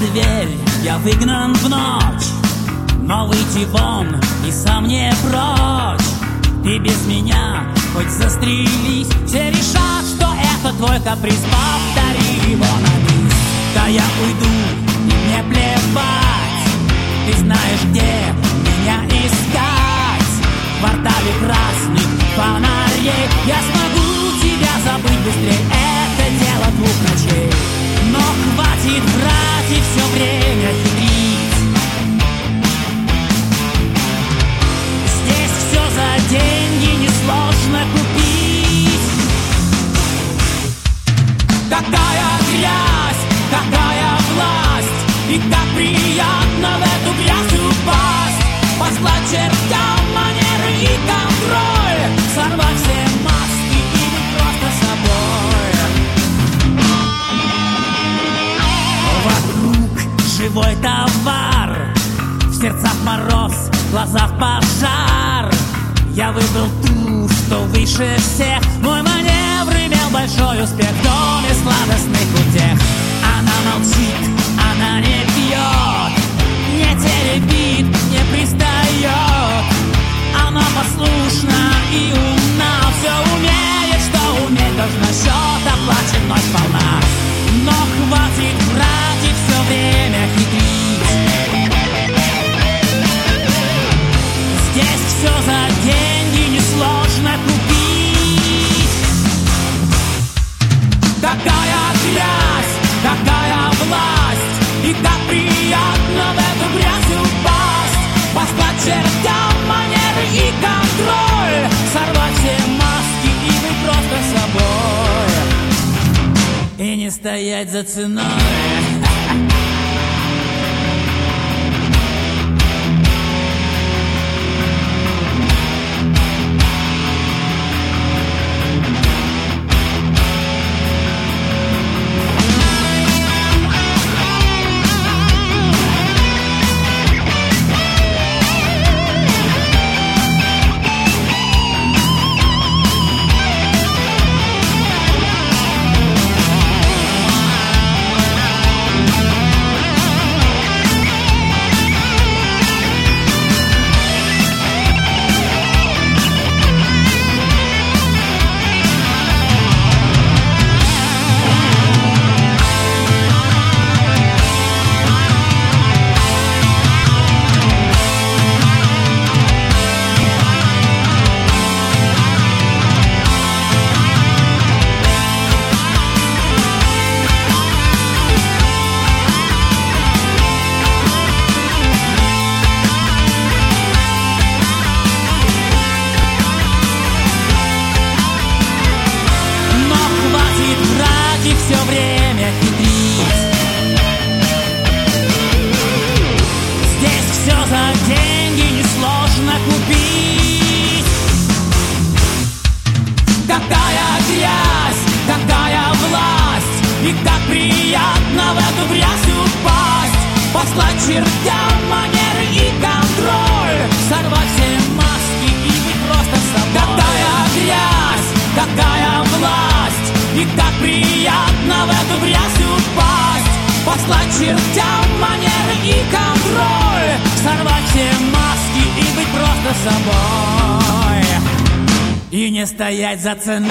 дверь, я выгнан в ночь. Но выйти вон и сам не прочь. Ты без меня хоть застрелись. Все решат, что это твой каприз Повтори его на бис Да я уйду, Какая грязь, какая власть. И как приятно в эту грязь упасть Послать чертям манеры и контроль. Сорвать все маски и быть просто собой. Вокруг живой товар. В сердцах мороз, в глазах пожар. Я выбрал ту, что выше всех. Мой маневр имел большой успех В доме сладостных утех. Она молчит, она не пьет Не теребит, не пристает. Она послушна и умна Все умеет, что уметь Должна счет оплачен вновь сполна Но хватит врать и все время хитрить. Здесь все за деньги Какая грязь, какая власть? И как приятно в эту грязь упасть. Послать чертям манеры и контроль. Сорвать все маски и быть просто собой И не стоять за ценой Какая грязь, какая власть. И как приятно в эту грязь упасть Послать чертям манеры и контроль. Сорвать все маски и быть просто собой Какая грязь, какая власть. И как приятно в эту грязь упасть Послать чертям манеры и контроль. Сорвать все маски и быть просто собой И не стоять за ценой